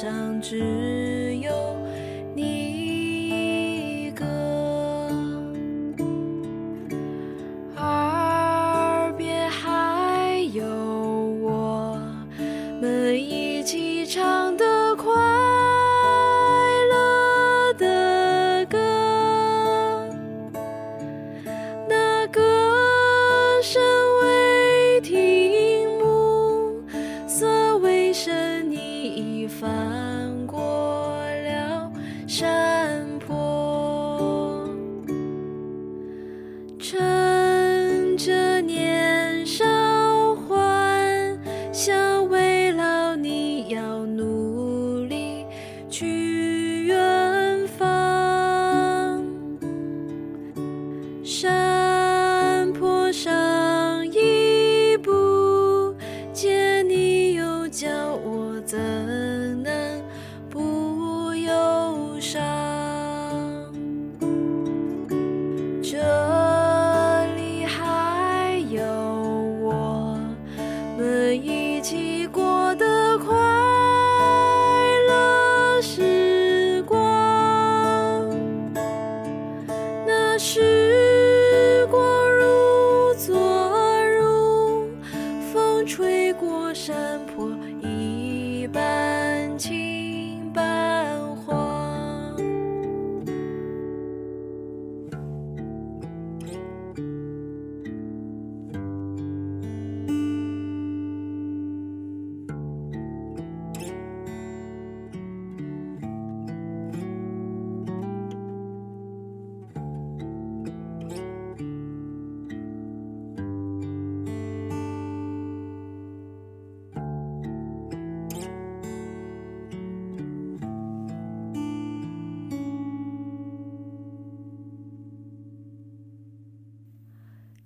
相知。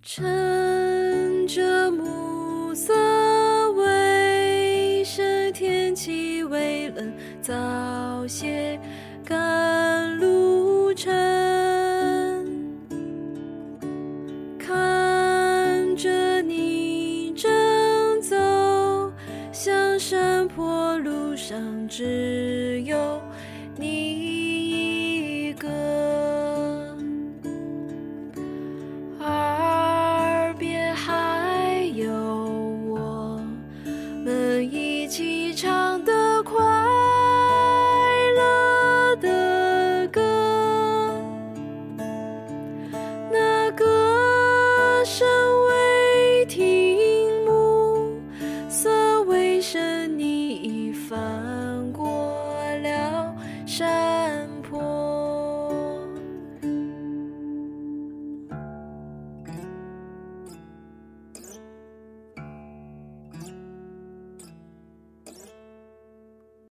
趁着暮色未深，天气微冷，早些赶路程。看着你正走向山坡路上，只有你。